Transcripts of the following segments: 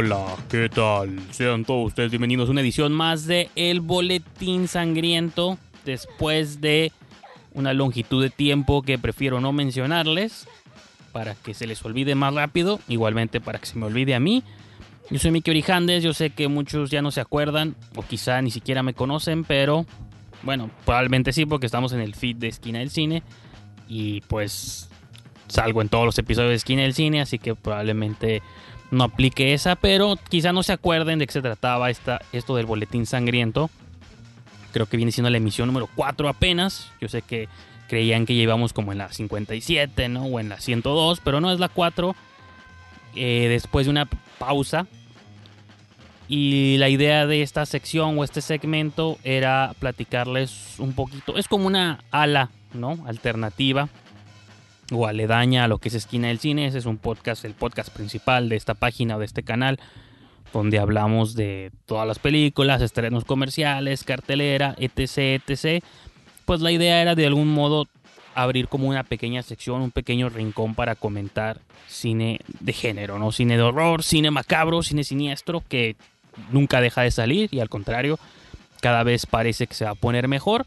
Hola, ¿qué tal? Sean todos ustedes bienvenidos a una edición más de El Boletín Sangriento. Después de una longitud de tiempo que prefiero no mencionarles para que se les olvide más rápido, igualmente para que se me olvide a mí. Yo soy Miki Orijandes, yo sé que muchos ya no se acuerdan o quizá ni siquiera me conocen, pero bueno, probablemente sí porque estamos en el feed de Esquina del Cine y pues salgo en todos los episodios de Esquina del Cine, así que probablemente no aplique esa, pero quizá no se acuerden de qué se trataba esta, esto del boletín sangriento. Creo que viene siendo la emisión número 4 apenas. Yo sé que creían que llevamos como en la 57, ¿no? O en la 102, pero no es la 4. Eh, después de una pausa. Y la idea de esta sección o este segmento era platicarles un poquito. Es como una ala, ¿no? Alternativa o aledaña a lo que es Esquina del Cine. Ese es un podcast, el podcast principal de esta página o de este canal, donde hablamos de todas las películas, estrenos comerciales, cartelera, etc, etc. Pues la idea era de algún modo abrir como una pequeña sección, un pequeño rincón para comentar cine de género, ¿no? Cine de horror, cine macabro, cine siniestro, que nunca deja de salir y al contrario, cada vez parece que se va a poner mejor.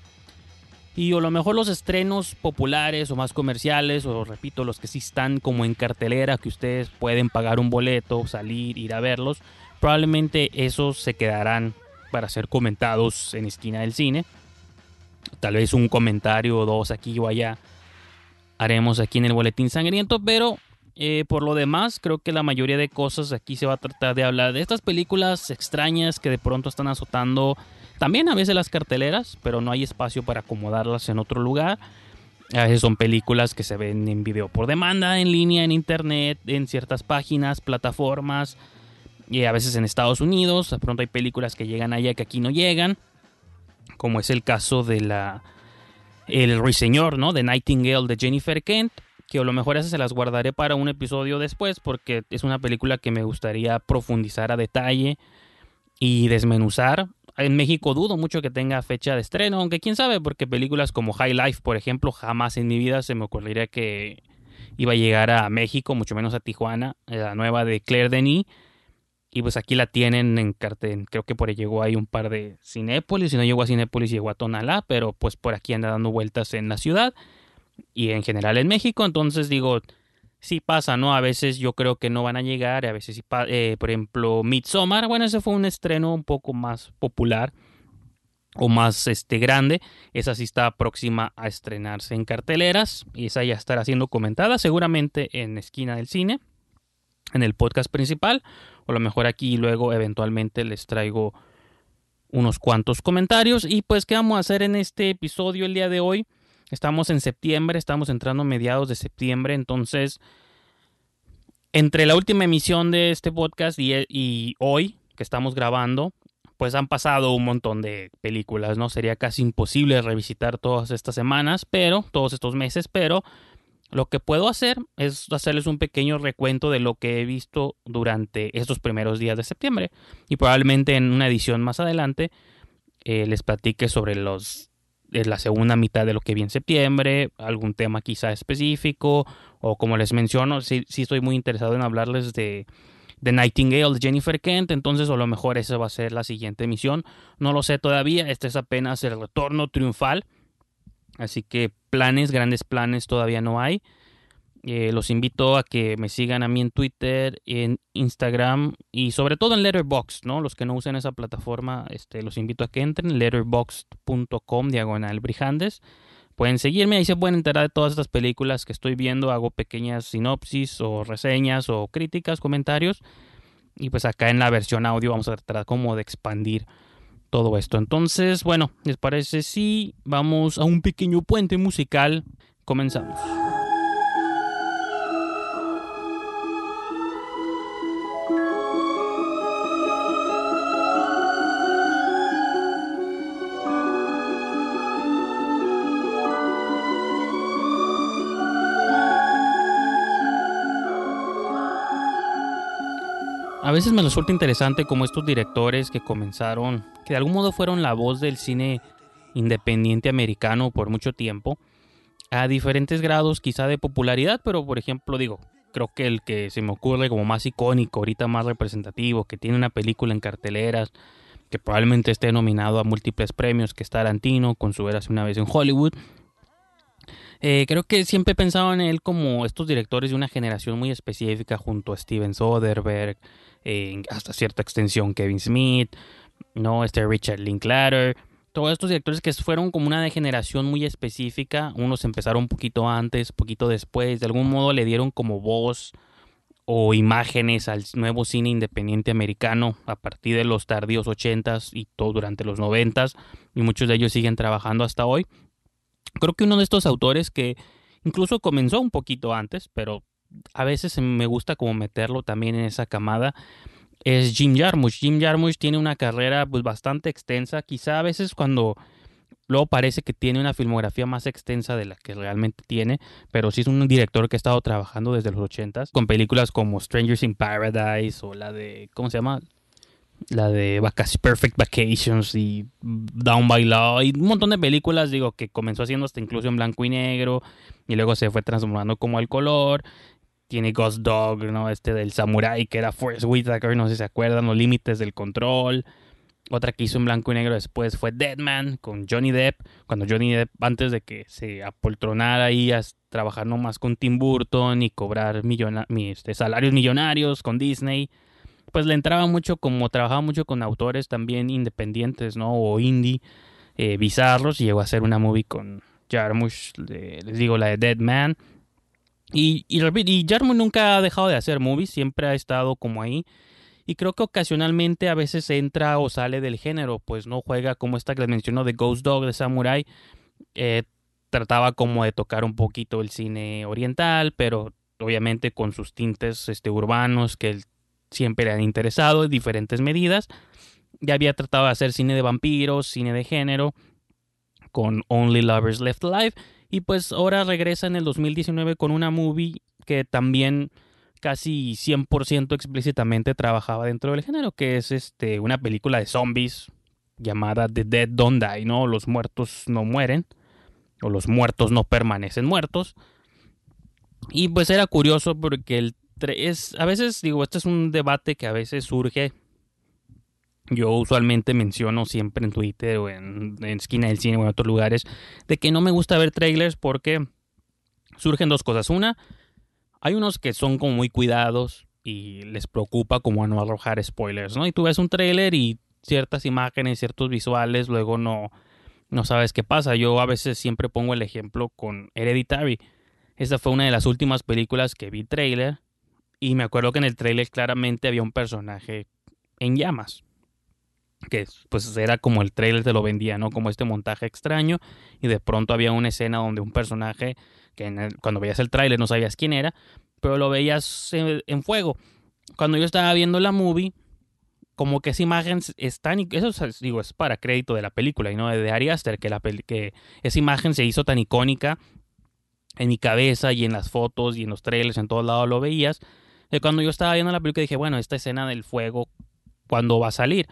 Y o lo mejor los estrenos populares o más comerciales, o repito, los que sí están como en cartelera, que ustedes pueden pagar un boleto, salir, ir a verlos, probablemente esos se quedarán para ser comentados en esquina del cine. Tal vez un comentario o dos aquí o allá haremos aquí en el boletín sangriento, pero eh, por lo demás creo que la mayoría de cosas aquí se va a tratar de hablar de estas películas extrañas que de pronto están azotando también a veces las carteleras, pero no hay espacio para acomodarlas en otro lugar. A veces son películas que se ven en video por demanda, en línea, en internet, en ciertas páginas, plataformas, y a veces en Estados Unidos. De pronto hay películas que llegan allá que aquí no llegan, como es el caso de la El Ruiseñor, ¿no? De Nightingale de Jennifer Kent, que a lo mejor esas se las guardaré para un episodio después, porque es una película que me gustaría profundizar a detalle y desmenuzar en México dudo mucho que tenga fecha de estreno, aunque quién sabe, porque películas como High Life, por ejemplo, jamás en mi vida se me ocurriría que iba a llegar a México, mucho menos a Tijuana, la nueva de Claire Denis. Y pues aquí la tienen en cartel, creo que por ahí llegó ahí un par de Cinépolis, si no llegó a Cinépolis llegó a Tonalá, pero pues por aquí anda dando vueltas en la ciudad y en general en México, entonces digo, sí pasa, ¿no? A veces yo creo que no van a llegar, a veces sí, eh, por ejemplo, Midsommar, bueno, ese fue un estreno un poco más popular o más este grande, esa sí está próxima a estrenarse en carteleras y esa ya estará siendo comentada seguramente en esquina del cine, en el podcast principal, o a lo mejor aquí luego eventualmente les traigo unos cuantos comentarios. Y pues qué vamos a hacer en este episodio el día de hoy Estamos en septiembre, estamos entrando a mediados de septiembre, entonces entre la última emisión de este podcast y, hoy que estamos grabando, pues han pasado un montón de películas, ¿no? Sería casi imposible revisitar todas estas semanas, pero todos estos meses, pero lo que puedo hacer es hacerles un pequeño recuento de lo que he visto durante estos primeros días de septiembre y probablemente en una edición más adelante eh, les platique sobre los es la segunda mitad de lo que vi en septiembre, algún tema quizá específico, o como les menciono, sí, sí estoy muy interesado en hablarles de, de Nightingale de Jennifer Kent, entonces a lo mejor esa va a ser la siguiente emisión, no lo sé todavía, este es apenas el retorno triunfal, así que planes, grandes planes todavía no hay. Eh, los invito a que me sigan a mí en Twitter, en Instagram y sobre todo en Letterboxd, ¿no? Los que no usen esa plataforma, este, los invito a que entren, letterboxd.com, diagonal brijandes. Pueden seguirme, ahí se pueden enterar de todas estas películas que estoy viendo, hago pequeñas sinopsis o reseñas o críticas, comentarios. Y pues acá en la versión audio vamos a tratar como de expandir todo esto. Entonces, bueno, ¿les parece si vamos a un pequeño puente musical? Comenzamos. A veces me resulta interesante como estos directores que comenzaron, que de algún modo fueron la voz del cine independiente americano por mucho tiempo, a diferentes grados quizá de popularidad, pero por ejemplo digo, creo que el que se me ocurre como más icónico, ahorita más representativo, que tiene una película en carteleras, que probablemente esté nominado a múltiples premios, que es Tarantino, con su Érase una vez en Hollywood. Eh, creo que siempre he pensado en él como estos directores de una generación muy específica, junto a Steven Soderbergh, hasta cierta extensión Kevin Smith, ¿no? Este Richard Linklater todos estos directores que fueron como una degeneración muy específica, unos empezaron un poquito antes, un poquito después, de algún modo le dieron como voz o imágenes al nuevo cine independiente americano a partir de los tardíos 80s y todo durante los 90s y muchos de ellos siguen trabajando hasta hoy. Creo que uno de estos autores que incluso comenzó un poquito antes, pero a veces me gusta como meterlo también en esa camada, es Jim Jarmusch. Jim Jarmusch tiene una carrera pues bastante extensa, quizá a veces cuando luego parece que tiene una filmografía más extensa de la que realmente tiene, pero sí es un director que ha estado trabajando desde los 80 con películas como Strangers in Paradise o la de ¿cómo se llama? La de Perfect Vacations y Down by Law y un montón de películas, digo, que comenzó haciendo hasta incluso en blanco y negro y luego se fue transformando como al color tiene Ghost Dog, ¿no? Este del Samurai, que era Forrest Whitaker, no sé si se acuerdan, Los Límites del Control. Otra que hizo en blanco y negro después fue Deadman con Johnny Depp, cuando Johnny Depp, antes de que se apoltronara ahí a trabajar nomás con Tim Burton y cobrar este, salarios millonarios con Disney, pues le entraba mucho como trabajaba mucho con autores también independientes, ¿no? O indie, eh, bizarros, y llegó a hacer una movie con Jarmusch, les digo, la de Deadman y, y, nunca ha dejado de hacer movies, siempre ha estado como ahí. Y creo que ocasionalmente a veces entra o sale del género, pues no juega como esta que les mencionó de Ghost Dog de Samurai. Eh, trataba como de tocar un poquito el cine oriental, pero obviamente con sus tintes este, urbanos que siempre le han interesado en diferentes medidas. Ya había tratado de hacer cine de vampiros, cine de género, con Only Lovers Left Alive y pues ahora regresa en el 2019 con una movie que también casi 100% explícitamente trabajaba dentro del género, que es este una película de zombies llamada The Dead Don't Die, ¿no? Los muertos no mueren o los muertos no permanecen muertos. Y pues era curioso porque el es a veces digo, este es un debate que a veces surge yo usualmente menciono siempre en Twitter o en, Esquina del Cine o en otros lugares de que no me gusta ver trailers porque surgen dos cosas. Una, hay unos que son como muy cuidados y les preocupa como no arrojar spoilers, ¿no? Y tú ves un trailer y ciertas imágenes, ciertos visuales, luego no, no sabes qué pasa. Yo a veces siempre pongo el ejemplo con Hereditary. Esta fue una de las últimas películas que vi trailer y me acuerdo que en el trailer claramente había un personaje en llamas que pues era como el trailer te lo vendía, ¿no? Como este montaje extraño y de pronto había una escena donde un personaje que cuando veías el trailer no sabías quién era, pero lo veías en, fuego. Cuando yo estaba viendo la movie, como que esa imagen es tan eso digo es para crédito de la película y no de Ari Aster que la que esa imagen se hizo tan icónica en mi cabeza y en las fotos y en los trailers en todos lados lo veías. De cuando yo estaba viendo la película dije, bueno, esta escena del fuego cuando va a salir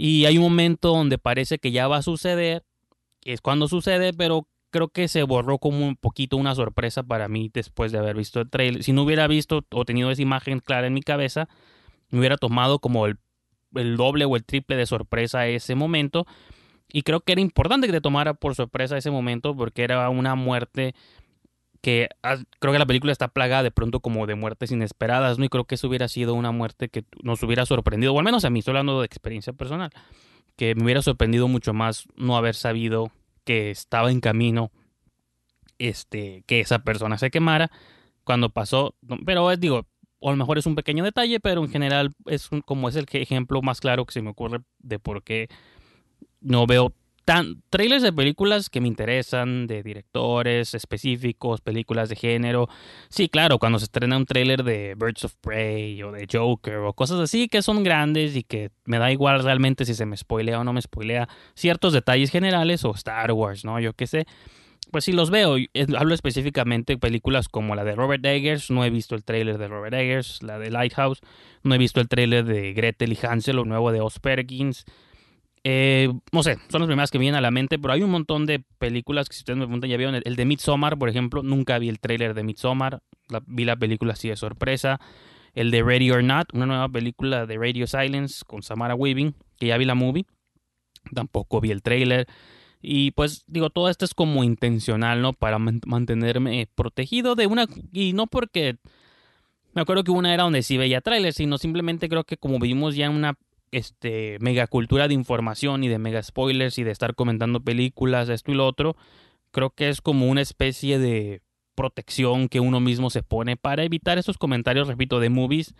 y hay un momento donde parece que ya va a suceder, es cuando sucede, pero creo que se borró como un poquito una sorpresa para mí después de haber visto el trailer. Si no hubiera visto o tenido esa imagen clara en mi cabeza, me hubiera tomado como el, doble o el triple de sorpresa ese momento. Y creo que era importante que te tomara por sorpresa ese momento porque era una muerte que creo que la película está plagada de pronto como de muertes inesperadas, ¿no? Y creo que eso hubiera sido una muerte que nos hubiera sorprendido, o al menos a mí, estoy hablando de experiencia personal, que me hubiera sorprendido mucho más no haber sabido que estaba en camino este que esa persona se quemara cuando pasó, pero digo, o a lo mejor es un pequeño detalle, pero en general es como es el ejemplo más claro que se me ocurre de por qué no veo trailers de películas que me interesan, de directores específicos, películas de género. Sí, claro, cuando se estrena un trailer de Birds of Prey o de Joker o cosas así que son grandes y que me da igual realmente si se me spoilea o no me spoilea ciertos detalles generales o Star Wars, ¿no? Yo qué sé. Pues sí los veo. Hablo específicamente de películas como la de Robert Eggers. No he visto el trailer de Robert Eggers, la de Lighthouse. No he visto el trailer de Gretel y Hansel, lo nuevo de Os Perkins Eh, no sé, son las primeras que me vienen a la mente, pero hay un montón de películas que si ustedes me preguntan ya vieron. El, de Midsommar, por ejemplo, nunca vi el tráiler de Midsommar, vi la película así de sorpresa. El de Ready or Not, una nueva película de Radio Silence con Samara Weaving, que ya vi la movie, tampoco vi el tráiler. Y pues digo, todo esto es como intencional, ¿no? Para mantenerme protegido de una... Y no porque... Me acuerdo que una era donde sí veía trailers, sino simplemente creo que como vivimos ya en una este, megacultura de información y de mega spoilers y de estar comentando películas, esto y lo otro, creo que es como una especie de protección que uno mismo se pone para evitar esos comentarios, repito, de movies.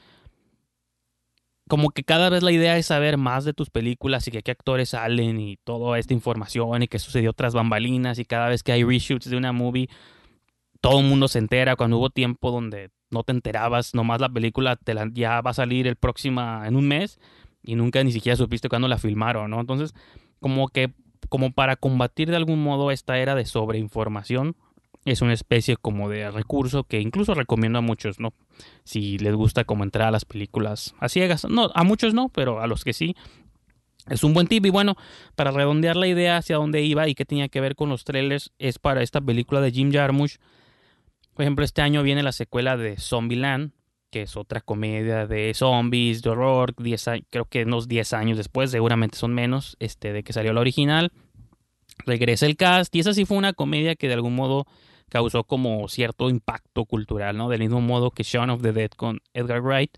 Como que cada vez la idea es saber más de tus películas y que qué actores salen y toda esta información y qué sucedió tras bambalinas y cada vez que hay reshoots de una movie, todo el mundo se entera cuando hubo tiempo donde no te enterabas, nomás la película ya va a salir el próximo en un mes y nunca ni siquiera supiste cuándo la filmaron, ¿no? Entonces, como que, como para combatir de algún modo esta era de sobreinformación, es una especie como de recurso que incluso recomiendo a muchos, ¿no? Si les gusta como entrar a las películas a ciegas. No, a muchos no, pero a los que sí. Es un buen tip y bueno, para redondear la idea hacia dónde iba y qué tenía que ver con los trailers, es para esta película de Jim Jarmusch. Por ejemplo, este año viene la secuela de Zombieland, que es otra comedia de zombies, de horror, creo que unos 10 años después, seguramente son menos, este, de que salió la original. Regresa el cast y esa sí fue una comedia que de algún modo causó como cierto impacto cultural, ¿no? Del mismo modo que Shaun of the Dead con Edgar Wright.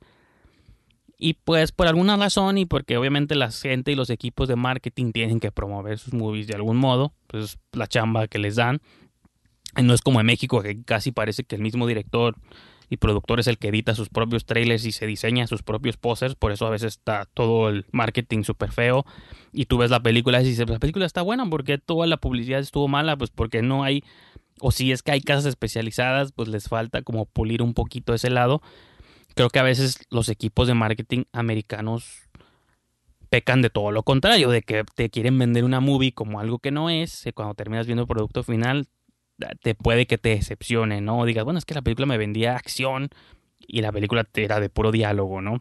Y pues por alguna razón y porque obviamente la gente y los equipos de marketing tienen que promover sus movies de algún modo, pues la chamba que les dan. No es como en México que casi parece que el mismo director y productor es el que edita sus propios trailers y se diseña sus propios posters, por eso a veces está todo el marketing súper feo y tú ves la película y dices, la película está buena, porque toda la publicidad estuvo mala? Pues porque no hay, o si es que hay casas especializadas, pues les falta como pulir un poquito ese lado. Creo que a veces los equipos de marketing americanos pecan de todo lo contrario, de que te quieren vender una movie como algo que no es, cuando terminas viendo el producto final te puede que te decepcione, ¿no? Digas, bueno, es que la película me vendía acción y la película era de puro diálogo, ¿no?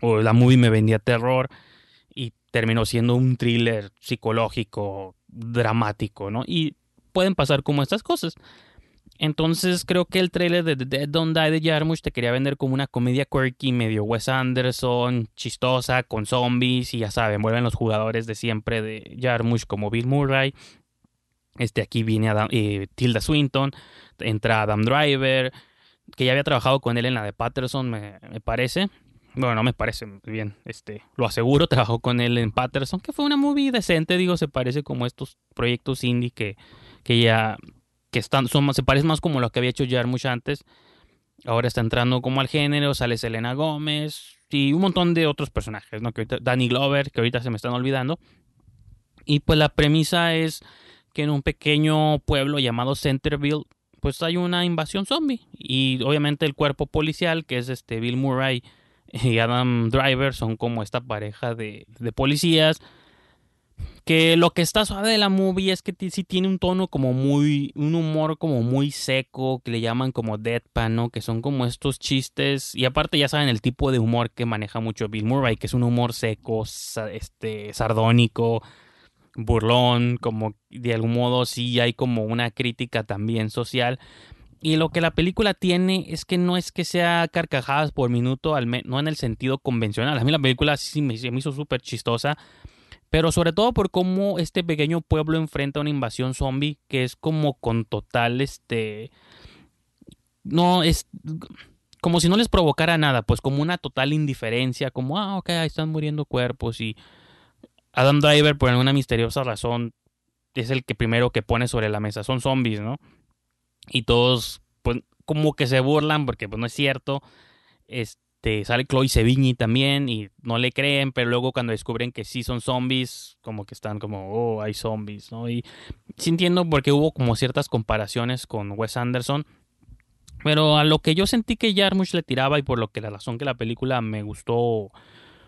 O la movie me vendía terror y terminó siendo un thriller psicológico, dramático, ¿no? Y pueden pasar como estas cosas. Entonces creo que el trailer de The Dead Don't Die de Jarmusch te quería vender como una comedia quirky, medio Wes Anderson, chistosa, con zombies y ya saben, vuelven los jugadores de siempre de Jarmusch como Bill Murray, este, aquí viene eh, Tilda Swinton, entra Adam Driver, que ya había trabajado con él en la de Patterson, me, parece. Bueno, no me parece bien, este, lo aseguro, trabajó con él en Patterson, que fue una movie decente, digo, se parece como estos proyectos indie que, que ya, que están, son se parece más como lo que había hecho mucho antes. Ahora está entrando como al género, sale Selena Gómez y un montón de otros personajes, ¿no? Que Danny Glover, que ahorita se me están olvidando. Y pues la premisa es que en un pequeño pueblo llamado Centerville, pues hay una invasión zombie. Y obviamente el cuerpo policial, que es este Bill Murray y Adam Driver, son como esta pareja de, policías. Que lo que está suave de la movie es que sí tiene un tono como muy, un humor como muy seco, que le llaman como deadpan, ¿no? Que son como estos chistes, y aparte ya saben el tipo de humor que maneja mucho Bill Murray, que es un humor seco, este, sardónico, burlón, como de algún modo sí hay como una crítica también social. Y lo que la película tiene es que no es que sea carcajadas por minuto, al no en el sentido convencional. A mí la película sí me, me hizo súper chistosa, pero sobre todo por cómo este pequeño pueblo enfrenta una invasión zombie que es como con total, este... No, es como si no les provocara nada, pues como una total indiferencia, como, ah, ok, ahí están muriendo cuerpos y Adam Driver, por alguna misteriosa razón, es el que primero que pone sobre la mesa. Son zombies, ¿no? Y todos, pues, como que se burlan porque, pues, no es cierto. Este, sale Chloe Sevigny también y no le creen, pero luego cuando descubren que sí son zombies, como que están como, oh, hay zombies, ¿no? Y sí entiendo porque hubo como ciertas comparaciones con Wes Anderson. Pero a lo que yo sentí que Jarmusch le tiraba y por lo que la razón que la película me gustó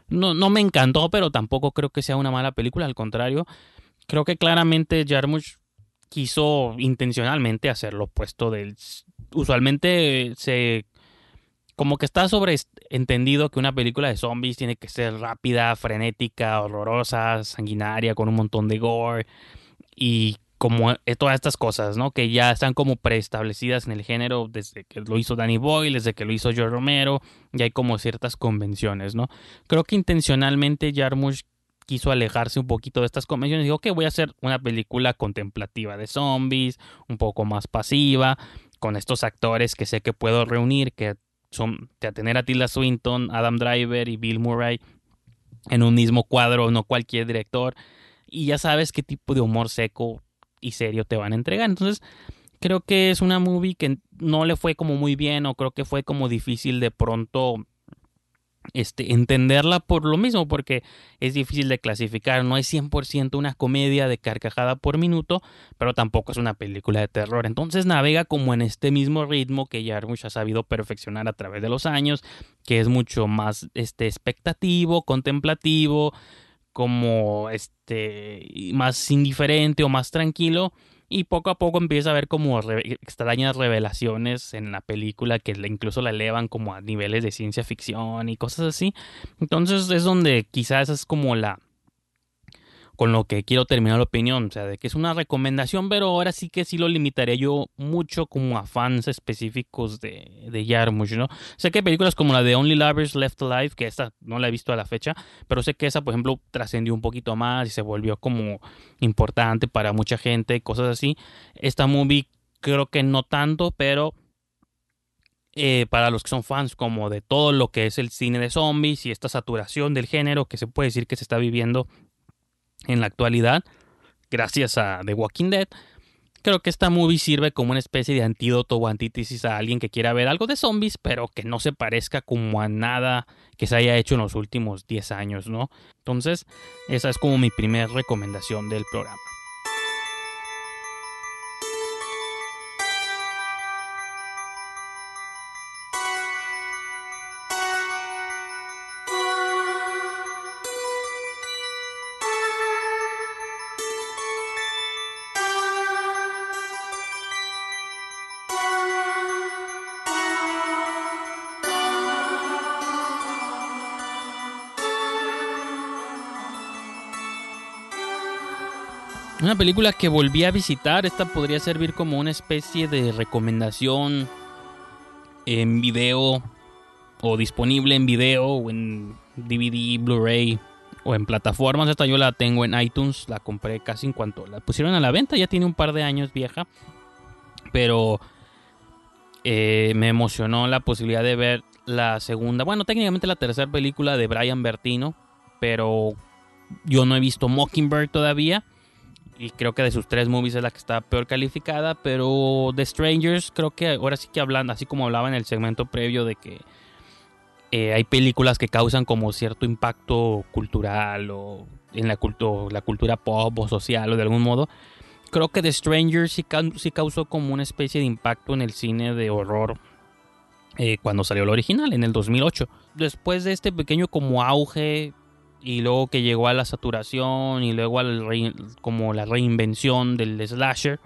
no, no me encantó, pero tampoco creo que sea una mala película, al contrario, creo que claramente Jarmusch quiso intencionalmente hacer lo opuesto del... Usualmente se como que está sobreentendido que una película de zombies tiene que ser rápida, frenética, horrorosa, sanguinaria, con un montón de gore y como eh, todas estas cosas, ¿no? Que ya están como preestablecidas en el género desde que lo hizo Danny Boyle, desde que lo hizo George Romero, y hay como ciertas convenciones, ¿no? Creo que intencionalmente Jarmusch quiso alejarse un poquito de estas convenciones y dijo, ok, voy a hacer una película contemplativa de zombies, un poco más pasiva, con estos actores que sé que puedo reunir, que son de tener a Tilda Swinton, Adam Driver y Bill Murray en un mismo cuadro, no cualquier director, y ya sabes qué tipo de humor seco y serio te van a entregar. Entonces, creo que es una movie que no le fue como muy bien o creo que fue como difícil de pronto este, entenderla por lo mismo, porque es difícil de clasificar. No es 100% una comedia de carcajada por minuto, pero tampoco es una película de terror. Entonces navega como en este mismo ritmo que Jarmusch ha sabido perfeccionar a través de los años, que es mucho más este, expectativo, contemplativo, como este, más indiferente o más tranquilo y poco a poco empieza a ver como extrañas revelaciones en la película que incluso la elevan como a niveles de ciencia ficción y cosas así. Entonces es donde quizás es como la con lo que quiero terminar la opinión, o sea, de que es una recomendación, pero ahora sí que sí lo limitaré yo mucho como a fans específicos de, de Yarmush, ¿no? Sé que películas como la de Only Lovers Left Alive, que esta no la he visto a la fecha, pero sé que esa, por ejemplo, trascendió un poquito más y se volvió como importante para mucha gente, cosas así. Esta movie creo que no tanto, pero... Eh, para los que son fans como de todo lo que es el cine de zombies y esta saturación del género que se puede decir que se está viviendo en la actualidad, gracias a The Walking Dead. Creo que esta movie sirve como una especie de antídoto o antítesis a alguien que quiera ver algo de zombies, pero que no se parezca como a nada que se haya hecho en los últimos 10 años, ¿no? Entonces, esa es como mi primera recomendación del programa. Una película que volví a visitar, esta podría servir como una especie de recomendación en video o disponible en video o en DVD, Blu-ray o en plataformas. Esta yo la tengo en iTunes, la compré casi en cuanto la pusieron a la venta, ya tiene un par de años vieja, pero eh, me emocionó la posibilidad de ver la segunda, bueno, técnicamente la tercera película de Brian Bertino, pero yo no he visto Mockingbird todavía y creo que de sus tres movies es la que está peor calificada, pero The Strangers creo que ahora sí que hablan, así como hablaba en el segmento previo de que eh, hay películas que causan como cierto impacto cultural o en la, la cultura pop o social o de algún modo. Creo que The Strangers sí, sí causó como una especie de impacto en el cine de horror eh, cuando salió el original, en el 2008. Después de este pequeño como auge y luego que llegó a la saturación y luego al como la reinvención del slasher.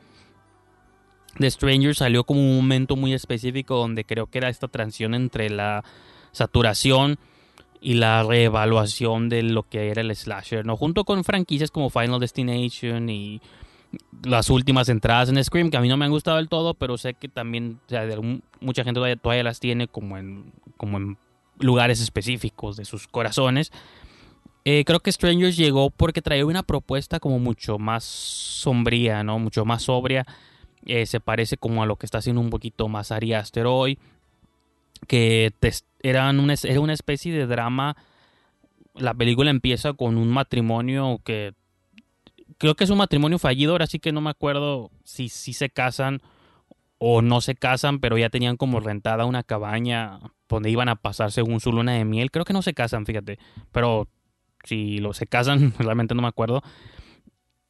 The Stranger salió como un momento muy específico donde creo que era esta transición entre la saturación y la reevaluación de lo que era el slasher, ¿no? Junto con franquicias como Final Destination y las últimas entradas en Scream, que a mí no me han gustado del todo, pero sé que también, mucha gente todavía, todavía, las tiene como en, como en lugares específicos de sus corazones. Eh, creo que Strangers llegó porque traía una propuesta como mucho más sombría, ¿no? Mucho más sobria. Eh, se parece como a lo que está haciendo un poquito más Ari Aster hoy. Que eran una, era una especie de drama. La película empieza con un matrimonio que... Creo que es un matrimonio fallido, ahora sí que no me acuerdo si, si se casan o no se casan, pero ya tenían como rentada una cabaña donde iban a pasar según su luna de miel. Creo que no se casan, fíjate, pero si lo se casan, realmente no me acuerdo.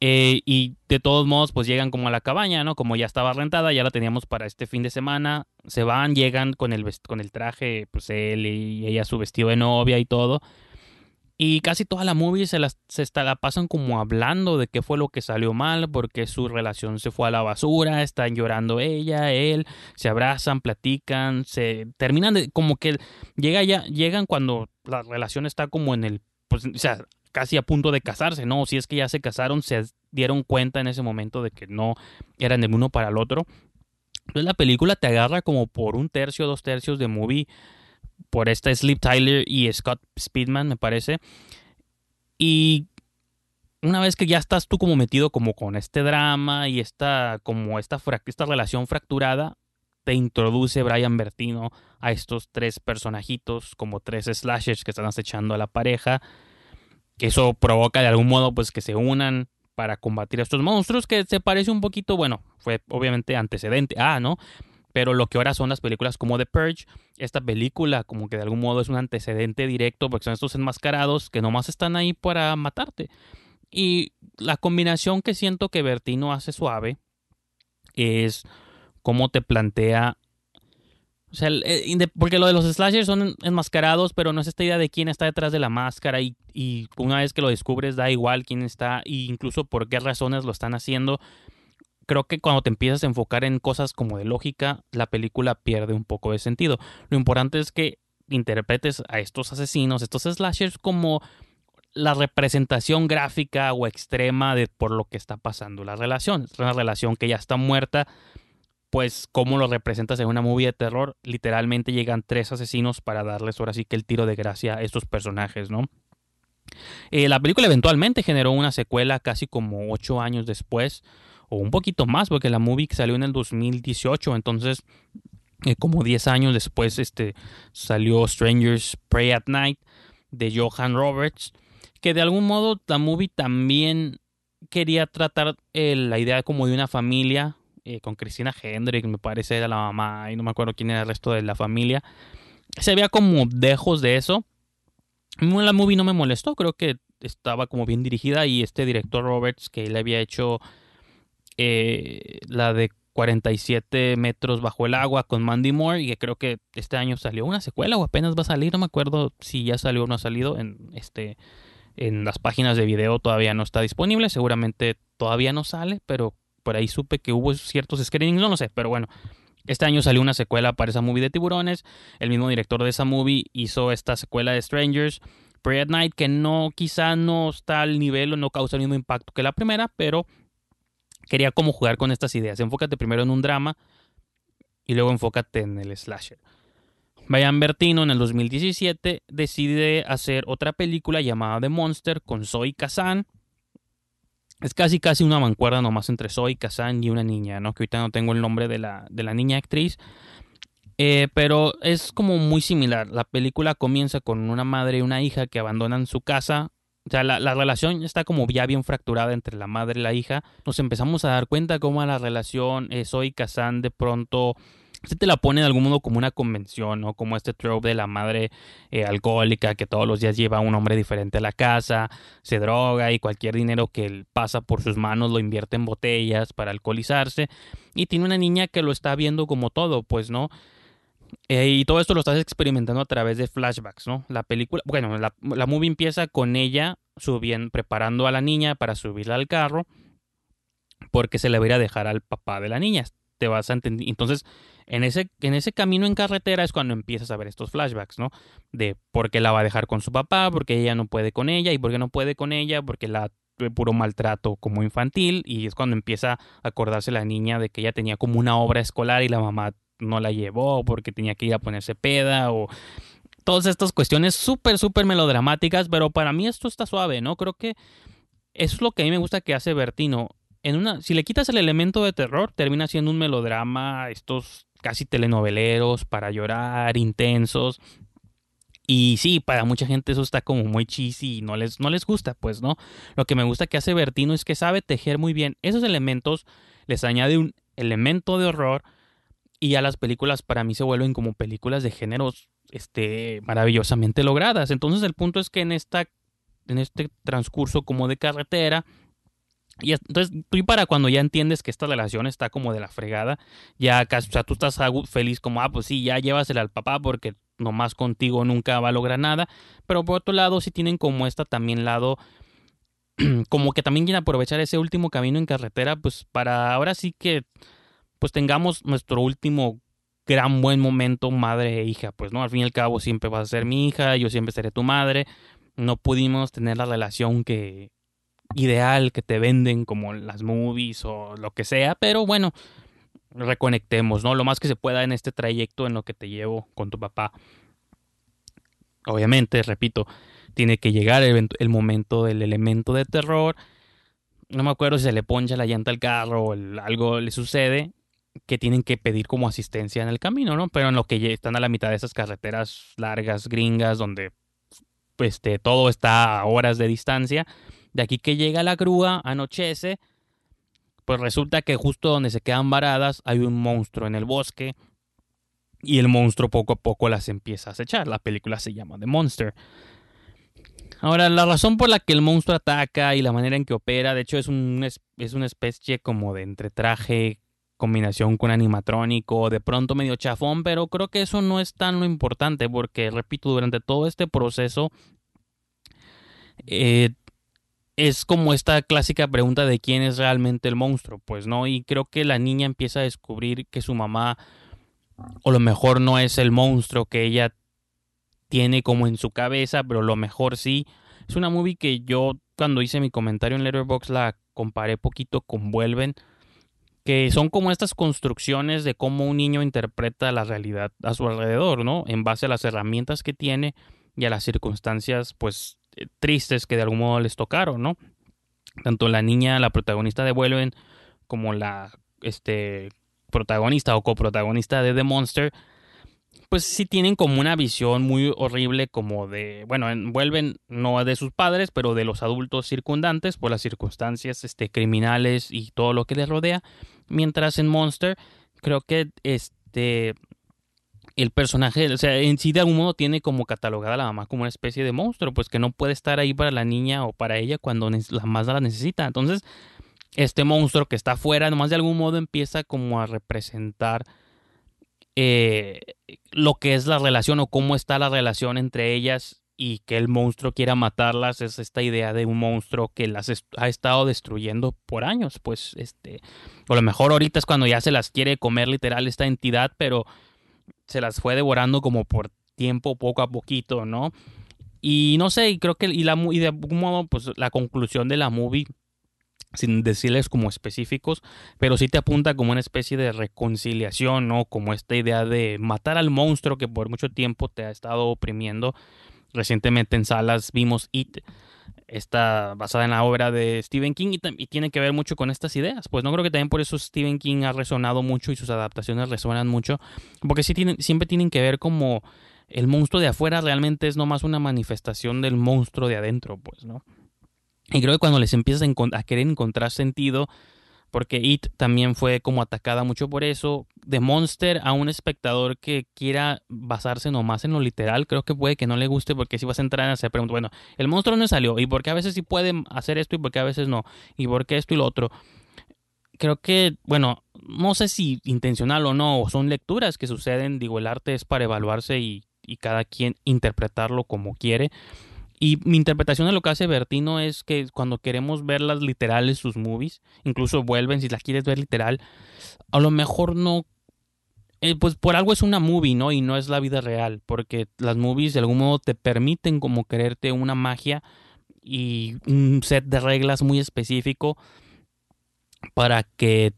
Eh, y de todos modos, pues llegan como a la cabaña, ¿no? Como ya estaba rentada, ya la teníamos para este fin de semana. Se van, llegan con el, con el traje, pues él y ella su vestido de novia y todo. Y casi toda la movie se la, se está, la pasan como hablando de qué fue lo que salió mal, porque su relación se fue a la basura, están llorando ella, él, se abrazan, platican, se terminan de, como que llega ya, llegan cuando la relación está como en el, pues, o sea, casi a punto de casarse, ¿no? Si es que ya se casaron, se dieron cuenta en ese momento de que no eran el uno para el otro. Entonces la película te agarra como por un tercio, dos tercios de movie por esta Sleep Tyler y Scott Speedman, me parece. Y una vez que ya estás tú como metido como con este drama y esta como esta, esta relación fracturada, te introduce Brian Bertino a estos tres personajitos, como tres slashers que están acechando a la pareja. Eso provoca de algún modo pues que se unan para combatir a estos monstruos que se parece un poquito, bueno, fue obviamente antecedente ah, ¿no? pero lo que ahora son las películas como The Purge, esta película como que de algún modo es un antecedente directo porque son estos enmascarados que nomás están ahí para matarte. Y la combinación que siento que Bertino hace suave es cómo te plantea o sea, eh, porque lo de los slashers son enmascarados, pero no es esta idea de quién está detrás de la máscara y, y una vez que lo descubres da igual quién está e incluso por qué razones lo están haciendo creo que cuando te empiezas a enfocar en cosas como de lógica, la película pierde un poco de sentido. Lo importante es que interpretes a estos asesinos, estos slashers, como la representación gráfica o extrema de por lo que está pasando la relación. Es una relación que ya está muerta, pues cómo lo representas en una movie de terror, literalmente llegan tres asesinos para darles ahora sí que el tiro de gracia a estos personajes, ¿no? Eh, la película eventualmente generó una secuela casi como ocho años después, o un poquito más, porque la movie salió en el 2018, entonces eh, como 10 años después este, salió Strangers Pray at Night de Johan Roberts, que de algún modo la movie también quería tratar eh, la idea como de una familia, eh, con Cristina Hendrick, me parece era la mamá, y no me acuerdo quién era el resto de la familia. Se veía como dejos de eso. La movie no me molestó, creo que estaba como bien dirigida y este director Roberts que le había hecho eh, la de 47 metros bajo el agua con Mandy Moore y que creo que este año salió una secuela o apenas va a salir, no me acuerdo si ya salió o no ha salido en este en las páginas de video todavía no está disponible, seguramente todavía no sale, pero por ahí supe que hubo ciertos screenings, no lo sé, pero bueno, este año salió una secuela para esa movie de tiburones, el mismo director de esa movie hizo esta secuela de Strangers, Pray at Night, que no, quizá no está al nivel o no causa el mismo impacto que la primera, pero quería como jugar con estas ideas. Enfócate primero en un drama y luego enfócate en el slasher. Brian Bertino en el 2017 decide hacer otra película llamada The Monster con Zoe Kazan. Es casi casi una mancuerda nomás entre Zoe Kazan y una niña, ¿no? Que ahorita no tengo el nombre de la, de la niña actriz. Eh, pero es como muy similar. La película comienza con una madre y una hija que abandonan su casa o sea, la, relación está como ya bien fracturada entre la madre y la hija. Nos empezamos a dar cuenta cómo la relación eh, Soy Kazan de pronto se te la pone de algún modo como una convención, ¿no? Como este trope de la madre eh, alcohólica que todos los días lleva a un hombre diferente a la casa, se droga y cualquier dinero que pasa por sus manos lo invierte en botellas para alcoholizarse. Y tiene una niña que lo está viendo como todo, pues, ¿no? Eh, y todo esto lo estás experimentando a través de flashbacks, ¿no? La película, bueno, la, la movie empieza con ella subiendo, preparando a la niña para subirla al carro porque se le va a ir a dejar al papá de la niña. Te vas a entender. Entonces, en ese, en ese camino en carretera es cuando empiezas a ver estos flashbacks, ¿no? De por qué la va a dejar con su papá, porque ella no puede con ella, y por qué no puede con ella, porque la puro maltrato como infantil, y es cuando empieza a acordarse la niña de que ella tenía como una obra escolar y la mamá no la llevó porque tenía que ir a ponerse peda o todas estas cuestiones súper, súper melodramáticas, pero para mí esto está suave, ¿no? Creo que eso es lo que a mí me gusta que hace Bertino. En una, si le quitas el elemento de terror, termina siendo un melodrama, estos casi telenoveleros para llorar, intensos. Y sí, para mucha gente eso está como muy cheesy y no les, no les gusta, pues, ¿no? Lo que me gusta que hace Bertino es que sabe tejer muy bien esos elementos, les añade un elemento de horror, y ya las películas para mí se vuelven como películas de géneros este, maravillosamente logradas. Entonces el punto es que en, esta, en este transcurso como de carretera, y entonces tú y para cuando ya entiendes que esta relación está como de la fregada, ya o sea, tú estás feliz como, ah, pues sí, ya llévasela al papá porque nomás contigo nunca va a lograr nada. Pero por otro lado, si tienen como esta también lado, como que también quieren aprovechar ese último camino en carretera, pues para ahora sí que, pues tengamos nuestro último gran buen momento madre e hija, pues no, al fin y al cabo siempre vas a ser mi hija, yo siempre seré tu madre, no pudimos tener la relación que ideal que te venden como las movies o lo que sea, pero bueno, reconectemos, ¿no? Lo más que se pueda en este trayecto en lo que te llevo con tu papá. Obviamente, repito, tiene que llegar el, el momento del elemento de terror. No me acuerdo si se le poncha la llanta al carro o algo le sucede que tienen que pedir como asistencia en el camino, ¿no? Pero en lo que están a la mitad de esas carreteras largas, gringas, donde este, todo está a horas de distancia, de aquí que llega la grúa, anochece, pues resulta que justo donde se quedan varadas hay un monstruo en el bosque y el monstruo poco a poco las empieza a acechar. La película se llama The Monster. Ahora, la razón por la que el monstruo ataca y la manera en que opera, de hecho, es, un, es una especie como de entretraje, combinación con animatrónico, de pronto medio chafón, pero creo que eso no es tan lo importante, porque, repito, durante todo este proceso, eh, es como esta clásica pregunta de quién es realmente el monstruo, pues no, y creo que la niña empieza a descubrir que su mamá o lo mejor no es el monstruo que ella tiene como en su cabeza, pero lo mejor sí. Es una movie que yo cuando hice mi comentario en Letterboxd la comparé poquito con Vuelven, que son como estas construcciones de cómo un niño interpreta la realidad a su alrededor, ¿no? En base a las herramientas que tiene y a las circunstancias, pues, tristes que de algún modo les tocaron, ¿no? Tanto la niña, la protagonista de Vuelven, como la este, protagonista o coprotagonista de The Monster, pues sí tienen como una visión muy horrible como de, bueno, vuelven no de sus padres, pero de los adultos circundantes por las circunstancias este, criminales y todo lo que les rodea. Mientras en Monster creo que este el personaje, o sea, en sí de algún modo tiene como catalogada a la mamá como una especie de monstruo, pues que no puede estar ahí para la niña o para ella cuando la más la necesita. Entonces, este monstruo que está afuera, nomás de algún modo empieza como a representar eh, lo que es la relación o cómo está la relación entre ellas y que el monstruo quiera matarlas es esta idea de un monstruo que las ha estado destruyendo por años, pues este, o a lo mejor ahorita es cuando ya se las quiere comer literal esta entidad, pero se las fue devorando como por tiempo, poco a poquito, ¿no? Y no sé, y creo que y, la, y de algún modo, pues la conclusión de la movie, sin decirles como específicos, pero sí te apunta como una especie de reconciliación, ¿no? Como esta idea de matar al monstruo que por mucho tiempo te ha estado oprimiendo. Recientemente en salas vimos It, está basada en la obra de Stephen King y, tiene que ver mucho con estas ideas. Pues no creo que también por eso Stephen King ha resonado mucho y sus adaptaciones resuenan mucho, porque sí tienen, siempre tienen que ver como el monstruo de afuera realmente es nomás una manifestación del monstruo de adentro, pues, ¿no? Y creo que cuando les empiezas a, querer encontrar sentido, porque It también fue como atacada mucho por eso. De Monster a un espectador que quiera basarse nomás en lo literal, creo que puede que no le guste porque si vas a entrar a hacer preguntas, bueno, el monstruo no salió, y por qué a veces sí pueden hacer esto y por qué a veces no, y por qué esto y lo otro. Creo que, bueno, no sé si intencional o no, son lecturas que suceden, digo, el arte es para evaluarse y, y cada quien interpretarlo como quiere. Y mi interpretación de lo que hace Bertino es que cuando queremos verlas literales, sus movies, incluso vuelven, si las quieres ver literal, a lo mejor no. Eh, pues por algo es una movie, ¿no? Y no es la vida real, porque las movies de algún modo te permiten como creerte una magia y un set de reglas muy específico para que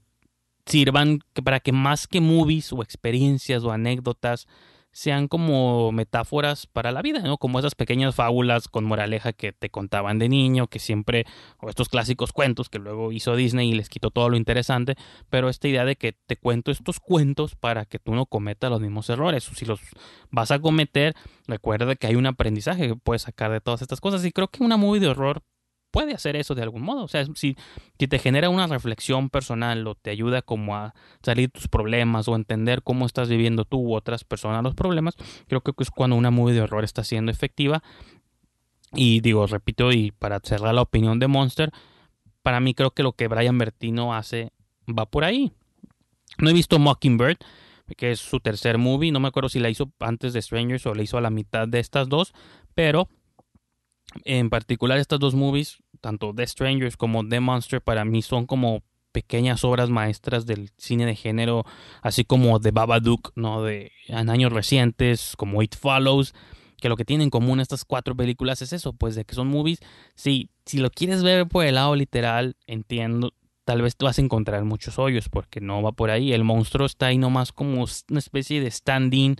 sirvan, para que más que movies o experiencias o anécdotas, sean como metáforas para la vida, ¿no? Como esas pequeñas fábulas con moraleja que te contaban de niño, que siempre, o estos clásicos cuentos que luego hizo Disney y les quitó todo lo interesante, pero esta idea de que te cuento estos cuentos para que tú no cometas los mismos errores. Si los vas a cometer, recuerda que hay un aprendizaje que puedes sacar de todas estas cosas. Y creo que una movie de horror puede hacer eso de algún modo. O sea, si, si te genera una reflexión personal o te ayuda como a salir tus problemas o entender cómo estás viviendo tú u otras personas los problemas, creo que es cuando una movie de horror está siendo efectiva. Y digo, repito, y para cerrar la opinión de Monster, para mí creo que lo que Brian Bertino hace va por ahí. No he visto Mockingbird, que es su tercer movie. No me acuerdo si la hizo antes de Strangers o la hizo a la mitad de estas dos, pero en particular estas dos movies, tanto The Strangers como The Monster, para mí son como pequeñas obras maestras del cine de género, así como The Babadook, ¿no? De en años recientes, como It Follows, que lo que tienen en común estas cuatro películas es eso, pues de que son movies. Sí, si lo quieres ver por el lado literal, entiendo, tal vez te vas a encontrar muchos hoyos, porque no va por ahí. El monstruo está ahí nomás como una especie de stand-in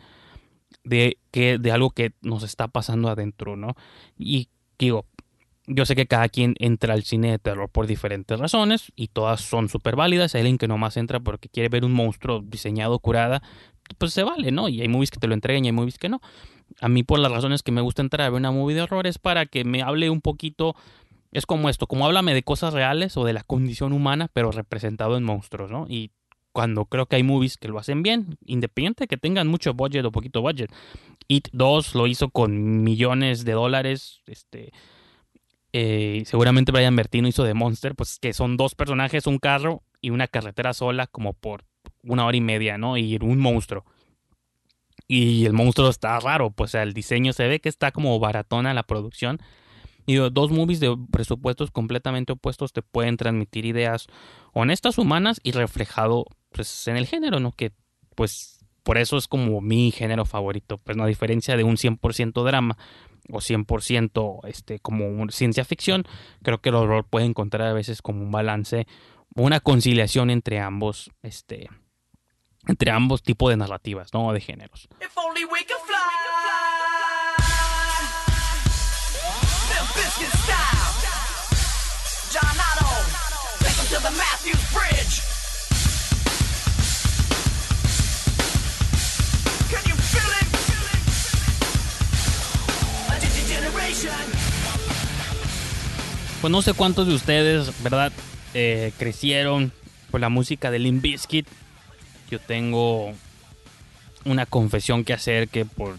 de, que, de algo que nos está pasando adentro, ¿no? Y digo, yo sé que cada quien entra al cine de terror por diferentes razones y todas son súper válidas. Hay alguien que nomás entra porque quiere ver un monstruo diseñado, curada, pues se vale, ¿no? Y hay movies que te lo entregan y hay movies que no. A mí por las razones que me gusta entrar a ver una movie de horror es para que me hable un poquito, es como esto, como háblame de cosas reales o de la condición humana, pero representado en monstruos, ¿no? Y cuando creo que hay movies que lo hacen bien, independiente que tengan mucho budget o poquito budget. It 2 lo hizo con millones de dólares, este eh, seguramente Brian Bertino hizo de Monster, pues que son dos personajes, un carro y una carretera sola como por una hora y media, ¿no? Y un monstruo. Y el monstruo está raro, pues el diseño se ve que está como baratona la producción. Y dos movies de presupuestos completamente opuestos te pueden transmitir ideas honestas, humanas y reflejado pues en el género, ¿no? Que pues por eso es como mi género favorito, pues no a diferencia de un 100% drama o 100% este, como ciencia ficción, creo que el horror puede encontrar a veces como un balance, una conciliación entre ambos, este, entre ambos tipos de narrativas, ¿no? De géneros. Pues no sé cuántos de ustedes, ¿verdad? Eh, crecieron con la música de Limp Bizkit. Yo tengo una confesión que hacer que por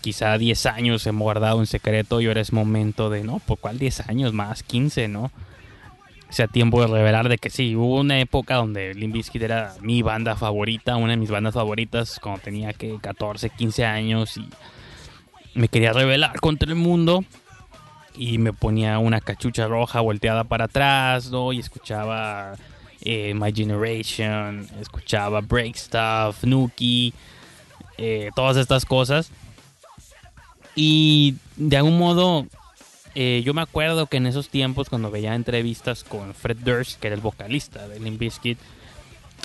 quizá 10 años he guardado en secreto y ahora es momento de, ¿no? ¿Por cuál 10 años más? 15, ¿no? sea tiempo de revelar de que sí, hubo una época donde Limp Bizkit era mi banda favorita, una de mis bandas favoritas cuando tenía que 14, 15 años y me quería revelar contra el mundo y me ponía una cachucha roja volteada para atrás, ¿no? Y escuchaba eh, My Generation, escuchaba Break Stuff, Nuki, eh, todas estas cosas. Y de algún modo, eh, yo me acuerdo que en esos tiempos, cuando veía entrevistas con Fred Durst, que era el vocalista de Limp Bizkit,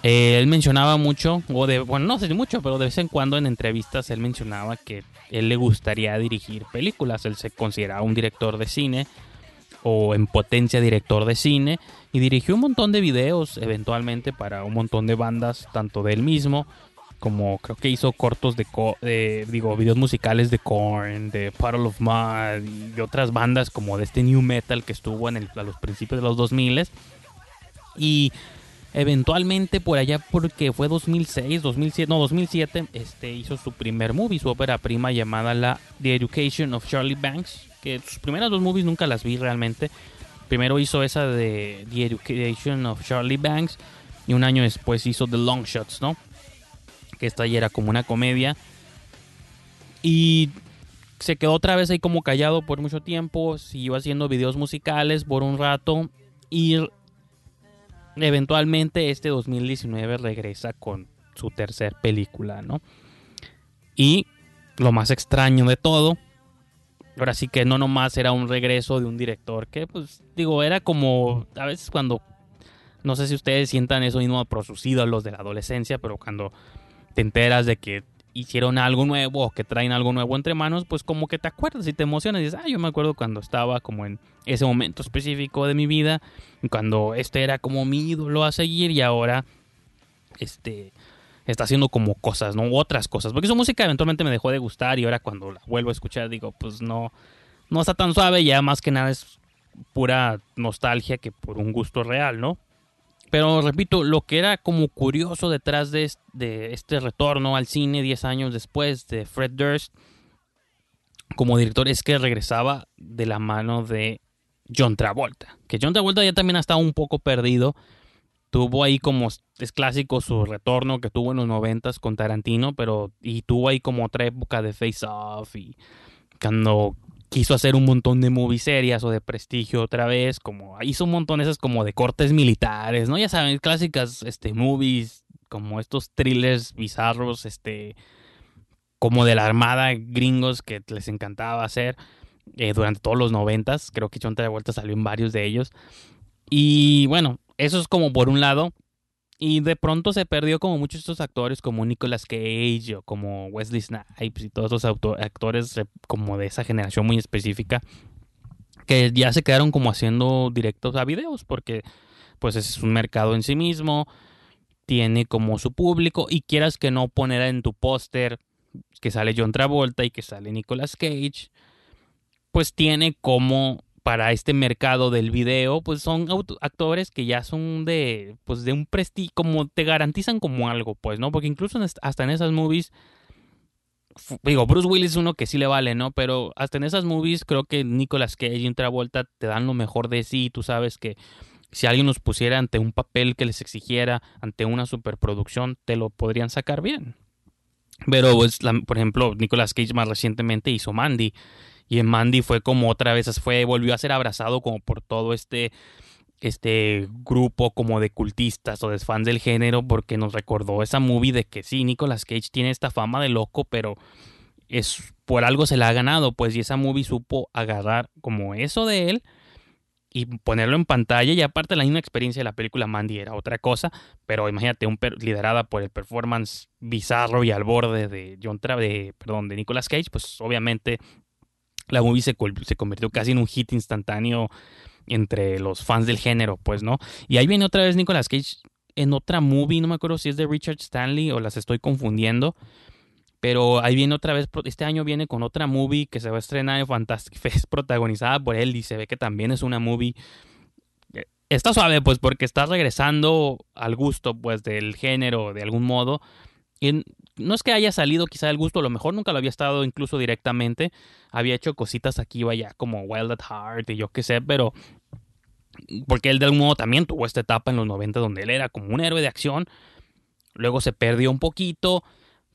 él mencionaba mucho, o de, bueno, no sé mucho, pero de vez en cuando en entrevistas él mencionaba que él le gustaría dirigir películas. Él se consideraba un director de cine o en potencia director de cine y dirigió un montón de videos eventualmente para un montón de bandas, tanto de él mismo como creo que hizo cortos de, digo, videos musicales de Korn, de Puddle of Mud y otras bandas como de este new metal que estuvo en el, a los principios de los 2000 y Eventualmente por allá porque fue 2006, 2007, no 2007, este hizo su primer movie, su ópera prima llamada la The Education of Charlie Banks, que sus primeras dos movies nunca las vi realmente. Primero hizo esa de The Education of Charlie Banks y un año después hizo The Long Shots, ¿no? Que esta ya era como una comedia. Y se quedó otra vez ahí como callado por mucho tiempo, siguió haciendo videos musicales por un rato y eventualmente este 2019 regresa con su tercer película, ¿no? Y lo más extraño de todo, ahora sí que no nomás era un regreso de un director que, pues, digo, era como a veces cuando, no sé si ustedes sientan eso mismo por sus ídolos de la adolescencia, pero cuando te enteras de que hicieron algo nuevo o que traen algo nuevo entre manos, pues como que te acuerdas y te emocionas y dices, ah, yo me acuerdo cuando estaba como en ese momento específico de mi vida, cuando este era como mi ídolo a seguir y ahora este está haciendo como cosas, ¿no? Otras cosas, porque su música eventualmente me dejó de gustar y ahora cuando la vuelvo a escuchar digo, pues no no está tan suave, ya más que nada es pura nostalgia que por un gusto real, ¿no? Pero repito, lo que era como curioso detrás de este, retorno al cine 10 años después de Fred Durst como director es que regresaba de la mano de John Travolta. Que John Travolta ya también ha estado un poco perdido tuvo ahí como es clásico su retorno que tuvo en los noventas con Tarantino, pero y tuvo ahí como otra época de Face Off y cuando quiso hacer un montón de movies serias o de prestigio otra vez, como hizo un montón de esas como de cortes militares, ¿no? Ya saben, clásicas este movies como estos thrillers bizarros, este como de la armada gringos que les encantaba hacer eh, durante todos los noventas, creo que John Travolta salió en varios de ellos. Y bueno, eso es como por un lado. Y de pronto se perdió como muchos estos actores como Nicolas Cage o como Wesley Snipes y todos esos actores como de esa generación muy específica que ya se quedaron como haciendo directos a videos porque pues es un mercado en sí mismo, tiene como su público y quieras que no poner en tu póster que sale John Travolta y que sale Nicolas Cage, pues tiene como para este mercado del video, pues son actores que ya son de, pues de un prestigio, como te garantizan como algo, pues, ¿no? Porque incluso hasta en esas movies, digo, Bruce Willis es uno que sí le vale, ¿no? Pero hasta en esas movies creo que Nicolas Cage y Travolta te dan lo mejor de sí, tú sabes que si alguien nos pusiera ante un papel que les exigiera, ante una superproducción, te lo podrían sacar bien. Pero, pues, por ejemplo, Nicolas Cage más recientemente hizo Mandy y en Mandy fue como otra vez, fue, volvió a ser abrazado como por todo este, este grupo como de cultistas o de fans del género, porque nos recordó esa movie de que sí, Nicolas Cage tiene esta fama de loco, pero es por algo se la ha ganado, pues, y esa movie supo agarrar como eso de él y ponerlo en pantalla y aparte la misma experiencia de la película Mandy era otra cosa, pero imagínate un liderada por el performance bizarro y al borde de John Tra de perdón, de Nicolas Cage, pues obviamente la movie se, convirtió casi en un hit instantáneo entre los fans del género, pues, ¿no? Y ahí viene otra vez Nicolas Cage en otra movie, no me acuerdo si es de Richard Stanley o las estoy confundiendo, pero ahí viene otra vez, este año viene con otra movie que se va a estrenar en Fantastic Fest, protagonizada por él y se ve que también es una movie... Eh, está suave, pues, porque está regresando al gusto, pues, del género, de algún modo. No es que haya salido quizá del gusto, a lo mejor nunca lo había estado incluso directamente. Había hecho cositas aquí, vaya, como Wild at Heart y yo qué sé, pero. Porque él de algún modo también tuvo esta etapa en los 90 donde él era como un héroe de acción. Luego se perdió un poquito.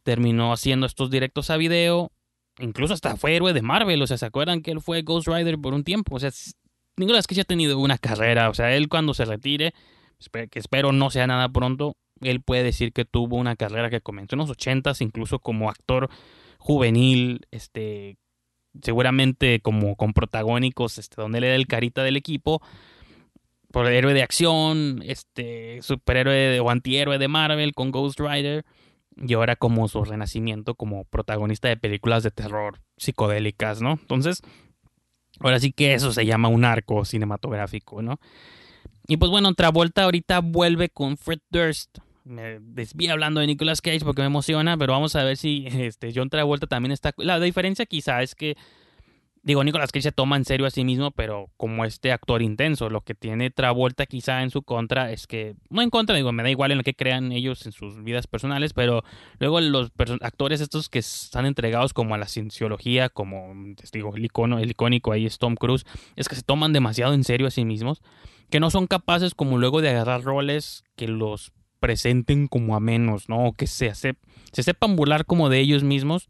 Terminó haciendo estos directos a video. Incluso hasta fue héroe de Marvel. O sea, ¿se acuerdan que él fue Ghost Rider por un tiempo? O sea, Nicolas que ya ha tenido una carrera. O sea, él cuando se retire, que espero no sea nada pronto, él puede decir que tuvo una carrera que comenzó en los ochentas, incluso como actor juvenil, este, seguramente como con protagónicos, este, donde él era el carita del equipo, por el héroe de acción, este, superhéroe o antihéroe de Marvel con Ghost Rider, y ahora como su renacimiento como protagonista de películas de terror psicodélicas, ¿no? Entonces, ahora sí que eso se llama un arco cinematográfico, ¿no? Y pues bueno, Travolta ahorita vuelve con Fred Durst, me desvía hablando de Nicolas Cage porque me emociona, pero vamos a ver si este, John Travolta también está... La diferencia quizá es que, digo, Nicolas Cage se toma en serio a sí mismo, pero como este actor intenso, lo que tiene Travolta quizá en su contra es que, no en contra, digo, me da igual en lo que crean ellos en sus vidas personales, pero luego los actores estos que están entregados como a la cienciología, como, digo, el, icono, el icónico ahí es Tom Cruise, es que se toman demasiado en serio a sí mismos que no son capaces como luego de agarrar roles que los presenten como a menos, ¿no? Que se, se sepan burlar como de ellos mismos.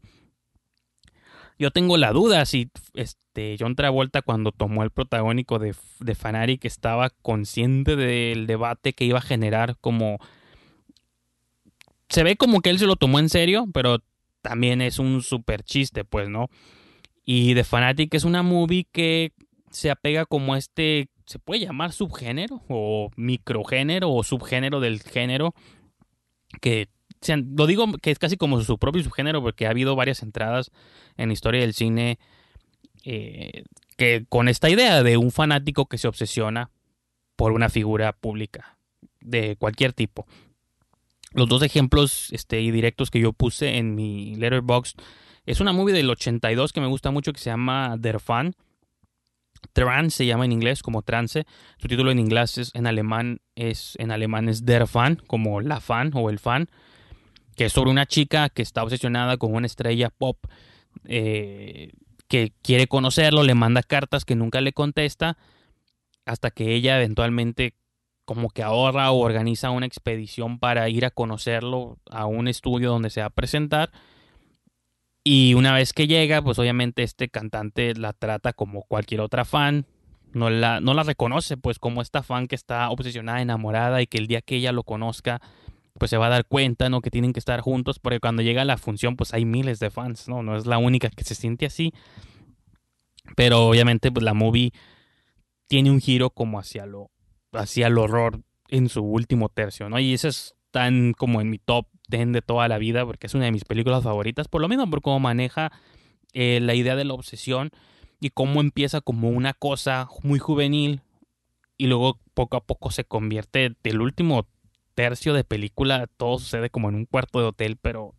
Yo tengo la duda si este John Travolta cuando tomó el protagónico de, de que estaba consciente del debate que iba a generar como... Se ve como que él se lo tomó en serio, pero también es un super chiste, pues, ¿no? Y The Fanatic es una movie que se apega como este se puede llamar subgénero o microgénero o subgénero del género que lo digo que es casi como su propio subgénero porque ha habido varias entradas en la historia del cine eh, que con esta idea de un fanático que se obsesiona por una figura pública de cualquier tipo. Los dos ejemplos este, y directos que yo puse en mi letterbox es una movie del 82 que me gusta mucho que se llama Der Fan Trance se llama en inglés como trance. Su título en inglés es en alemán es en alemán es Der Fan, como la fan o el fan, que es sobre una chica que está obsesionada con una estrella pop eh, que quiere conocerlo, le manda cartas que nunca le contesta hasta que ella eventualmente como que ahorra o organiza una expedición para ir a conocerlo a un estudio donde se va a presentar. Y una vez que llega, pues obviamente este cantante la trata como cualquier otra fan. No la, no la reconoce, pues como esta fan que está obsesionada, enamorada y que el día que ella lo conozca, pues se va a dar cuenta, ¿no? Que tienen que estar juntos porque cuando llega la función, pues hay miles de fans, ¿no? No es la única que se siente así. Pero obviamente, pues la movie tiene un giro como hacia lo hacia el horror en su último tercio, ¿no? Y eso es tan como en mi top 10 de toda la vida, porque es una de mis películas favoritas, por lo menos por cómo maneja eh, la idea de la obsesión y cómo empieza como una cosa muy juvenil y luego poco a poco se convierte del último tercio de película, todo sucede como en un cuarto de hotel, pero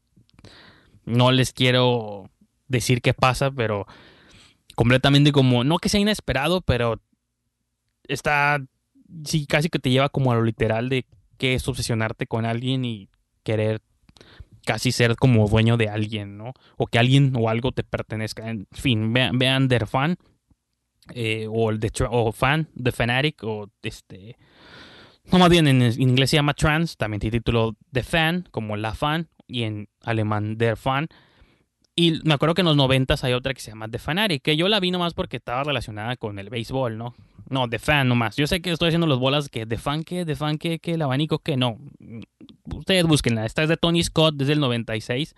no les quiero decir qué pasa, pero completamente como, no que sea inesperado, pero está sí, casi que te lleva como a lo literal de que es obsesionarte con alguien y querer casi ser como dueño de alguien, ¿no? O que alguien o algo te pertenezca. En fin, vean, vean The Fan eh, o el de o Fan, The Fanatic o este... No, más bien en, inglés se llama Trans, también tiene título The Fan, como La Fan, y en alemán Der Fan. Y me acuerdo que en los noventas hay otra que se llama The Fanatic, que yo la vi nomás porque estaba relacionada con el béisbol, ¿no? No, The Fan nomás. Yo sé que estoy haciendo las bolas que The Fan que, The Fan que, que el abanico que no. Ustedes búsquenla. Esta es de Tony Scott desde el 96.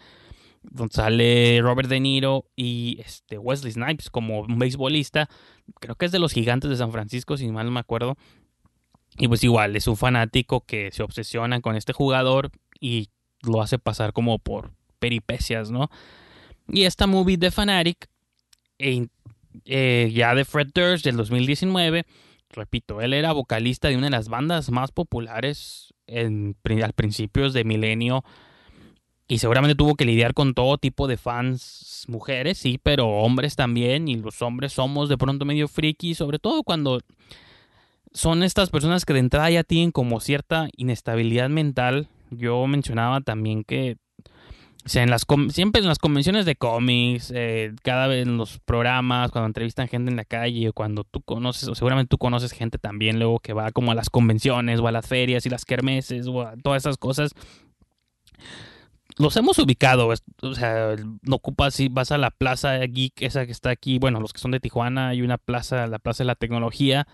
Donde sale Robert De Niro y este Wesley Snipes como un beisbolista. Creo que es de los gigantes de San Francisco, si mal no me acuerdo. Y pues igual, es un fanático que se obsesiona con este jugador y lo hace pasar como por peripecias, ¿no? Y esta movie de Fanatic, eh, ya de Fred Durst del 2019, repito, él era vocalista de una de las bandas más populares en, al principios de milenio y seguramente tuvo que lidiar con todo tipo de fans, mujeres, sí, pero hombres también, y los hombres somos de pronto medio friki, sobre todo cuando son estas personas que de entrada ya tienen como cierta inestabilidad mental. Yo mencionaba también que o sea, en las siempre en las convenciones de cómics, eh, cada vez en los programas, cuando entrevistan gente en la calle, o cuando tú conoces, o seguramente tú conoces gente también luego que va como a las convenciones, o a las ferias y las kermeses, o a todas esas cosas. Los hemos ubicado, o sea, no ocupas si vas a la plaza geek, esa que está aquí, bueno, los que son de Tijuana, hay una plaza, la plaza de la tecnología,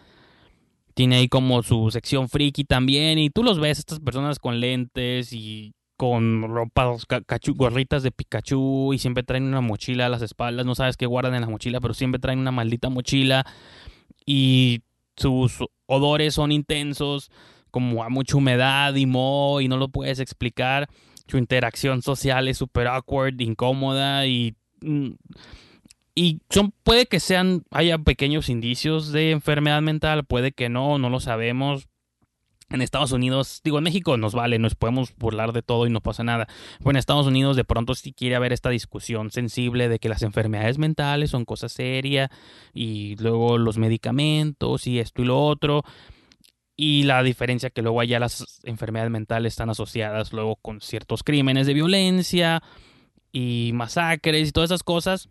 tiene ahí como su sección friki también, y tú los ves, estas personas con lentes y con ropa, gorritas de Pikachu y siempre traen una mochila a las espaldas. No sabes qué guardan en la mochila, pero siempre traen una maldita mochila y sus odores son intensos, como a mucha humedad y moho y no lo puedes explicar. Su interacción social es súper awkward, incómoda y... Mm, y son, puede que sean, haya pequeños indicios de enfermedad mental, puede que no, no lo sabemos, en Estados Unidos, digo, en México nos vale, nos podemos burlar de todo y no pasa nada. Bueno, en Estados Unidos de pronto sí quiere haber esta discusión sensible de que las enfermedades mentales son cosas serias y luego los medicamentos y esto y lo otro. Y la diferencia que luego allá las enfermedades mentales están asociadas luego con ciertos crímenes de violencia y masacres y todas esas cosas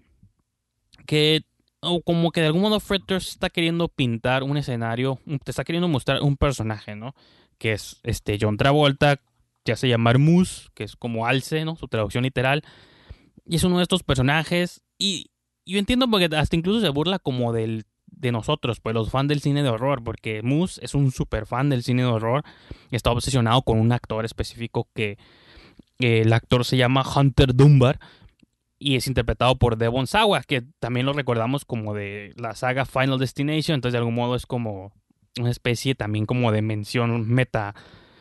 que o como que de algún modo Fred Durst está queriendo pintar un escenario, te está queriendo mostrar un personaje, ¿no? Que es este John Travolta, que hace llamar Moose, que es como alce, ¿no? Su traducción literal. Y es uno de estos personajes. Y yo entiendo porque hasta incluso se burla como del, de nosotros, pues los fans del cine de horror, porque Moose es un super fan del cine de horror. Está obsesionado con un actor específico que el actor se llama Hunter Dunbar y es interpretado por Devon Sawa, que también lo recordamos como de la saga Final Destination, entonces de algún modo es como una especie también como de mención, un meta,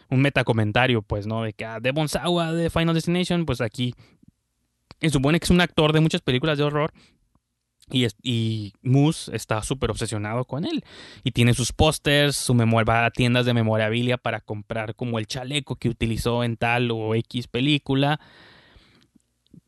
un meta comentario, pues, ¿no? De que a Devon Sawa de Final Destination, pues aquí se supone que es un actor de muchas películas de horror y, y Moose está súper obsesionado con él. Y tiene sus pósters, su memoria, va a tiendas de memorabilia para comprar como el chaleco que utilizó en tal o X película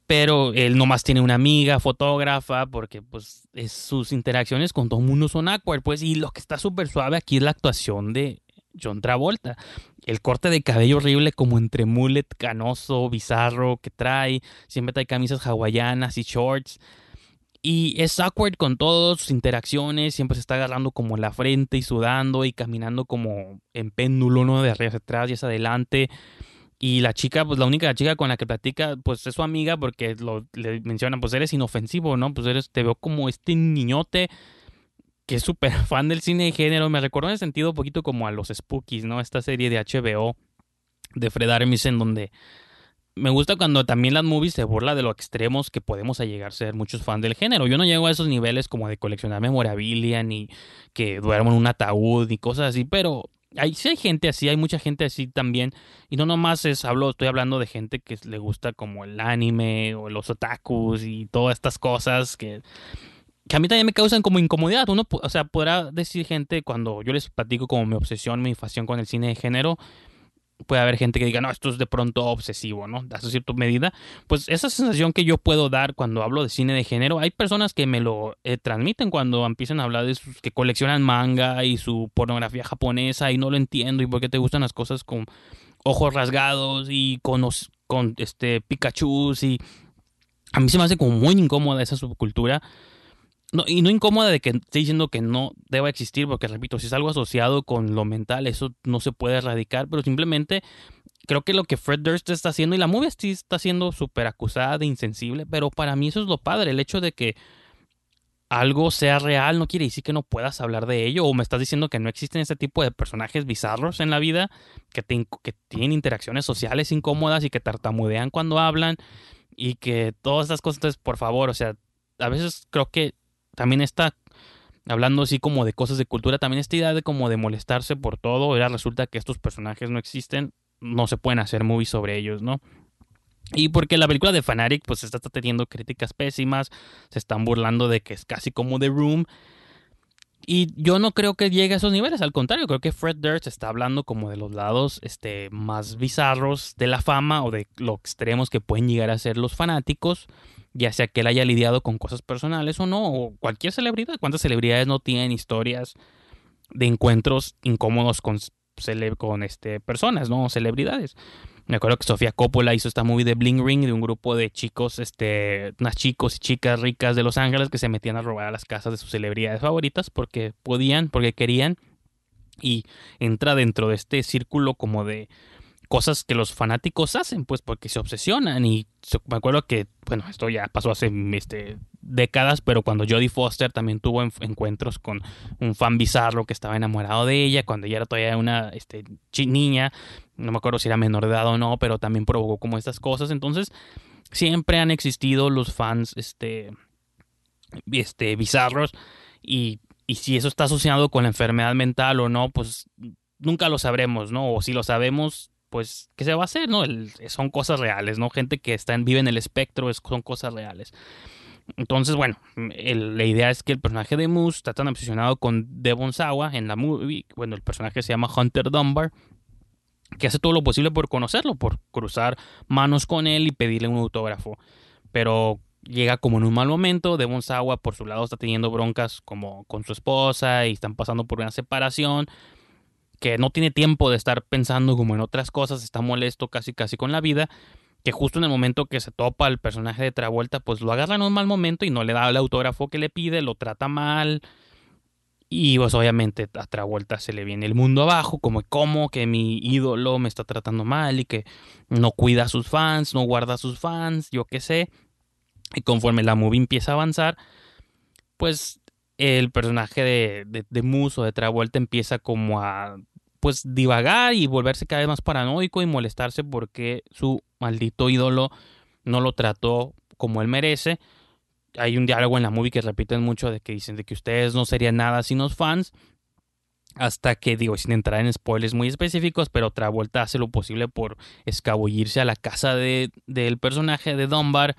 pero él nomás tiene una amiga fotógrafa porque pues es, sus interacciones con todo el mundo son awkward, pues y lo que está súper suave aquí es la actuación de John Travolta. El corte de cabello horrible como entre mullet canoso, bizarro que trae, siempre trae camisas hawaianas y shorts. Y es awkward con todas sus interacciones, siempre se está agarrando como la frente y sudando y caminando como en péndulo, ¿no? De arriba hacia atrás y hacia adelante. Y la chica, pues la única chica con la que platica, pues es su amiga porque lo, le mencionan, pues eres inofensivo, ¿no? Pues eres, te veo como este niñote que es súper fan del cine de género. Me recordó en el sentido un poquito como a los Spookies, ¿no? Esta serie de HBO de Fred Armisen donde me gusta cuando también las movies se burla de lo extremos que podemos llegar a ser muchos fans del género. Yo no llego a esos niveles como de coleccionar memorabilia, ni que duermo en un ataúd, ni cosas así, pero hay, sí hay gente así, hay mucha gente así también. Y no nomás es, hablo, estoy hablando de gente que le gusta como el anime o los otakus y todas estas cosas que, que a mí también me causan como incomodidad. Uno, o sea, podrá decir gente cuando yo les platico como mi obsesión, mi fascinación con el cine de género puede haber gente que diga, no, esto es de pronto obsesivo, ¿no? Hasta cierta medida. Pues esa sensación que yo puedo dar cuando hablo de cine de género, hay personas que me lo eh, transmiten cuando empiezan a hablar de sus, que coleccionan manga y su pornografía japonesa y no lo entiendo y por qué te gustan las cosas con ojos rasgados y con, con este Pikachu y a mí se me hace como muy incómoda esa subcultura no, y no incómoda de que esté diciendo que no deba existir, porque repito, si es algo asociado con lo mental, eso no se puede erradicar, pero simplemente creo que lo que Fred Durst está haciendo, y la movie está siendo súper acusada de insensible, pero para mí eso es lo padre, el hecho de que algo sea real no quiere decir que no puedas hablar de ello, o me estás diciendo que no existen ese tipo de personajes bizarros en la vida, que, que tienen interacciones sociales incómodas y que tartamudean cuando hablan, y que todas estas cosas, entonces, por favor, o sea, a veces creo que también está hablando así como de cosas de cultura, también esta idea de como de molestarse por todo, resulta que estos personajes no existen, no se pueden hacer movies sobre ellos, ¿no? Y porque la película de Fanatic pues está teniendo críticas pésimas, se están burlando de que es casi como The Room. Y yo no creo que llegue a esos niveles, al contrario, creo que Fred Durst está hablando como de los lados este, más bizarros de la fama o de lo extremos que pueden llegar a ser los fanáticos ya sea que él haya lidiado con cosas personales o no, o cualquier celebridad. ¿Cuántas celebridades no tienen historias de encuentros incómodos con, con este, personas, no? Celebridades. Me acuerdo que Sofía Coppola hizo esta movie de Bling Ring de un grupo de chicos, este, unas chicos y chicas ricas de Los Ángeles que se metían a robar a las casas de sus celebridades favoritas porque podían, porque querían. Y entra dentro de este círculo como de cosas que los fanáticos hacen, pues porque se obsesionan. Y me acuerdo que, bueno, esto ya pasó hace este, décadas, pero cuando Jodie Foster también tuvo encuentros con un fan bizarro que estaba enamorado de ella, cuando ella era todavía una este, niña, no me acuerdo si era menor de edad o no, pero también provocó como estas cosas. Entonces, siempre han existido los fans este, este, bizarros y, si eso está asociado con la enfermedad mental o no, pues nunca lo sabremos, ¿no? O si lo sabemos, pues, ¿qué se va a hacer? ¿No? son cosas reales, ¿no? Gente que está en, vive en el espectro, son cosas reales. Entonces, bueno, la idea es que el personaje de Moose está tan obsesionado con Devon Sawa en la movie, bueno, el personaje se llama Hunter Dunbar, que hace todo lo posible por conocerlo, por cruzar manos con él y pedirle un autógrafo. Pero llega como en un mal momento, Devon Sawa por su lado está teniendo broncas como con su esposa y están pasando por una separación que no tiene tiempo de estar pensando como en otras cosas, está molesto casi casi con la vida, que justo en el momento que se topa el personaje de Travolta, pues lo agarra en un mal momento y no le da el autógrafo que le pide, lo trata mal. Y pues obviamente a Travolta se le viene el mundo abajo, como cómo que mi ídolo me está tratando mal y que no cuida a sus fans, no guarda a sus fans, yo qué sé. Y conforme la movie empieza a avanzar, pues el personaje de, de, de Moose o de Travolta empieza como a pues divagar y volverse cada vez más paranoico y molestarse porque su maldito ídolo no lo trató como él merece. Hay un diálogo en la movie que repiten mucho de que dicen de que ustedes no serían nada sin los fans. Hasta que, digo, sin entrar en spoilers muy específicos, pero otra vuelta hace lo posible por escabullirse a la casa de, del personaje de Dunbar.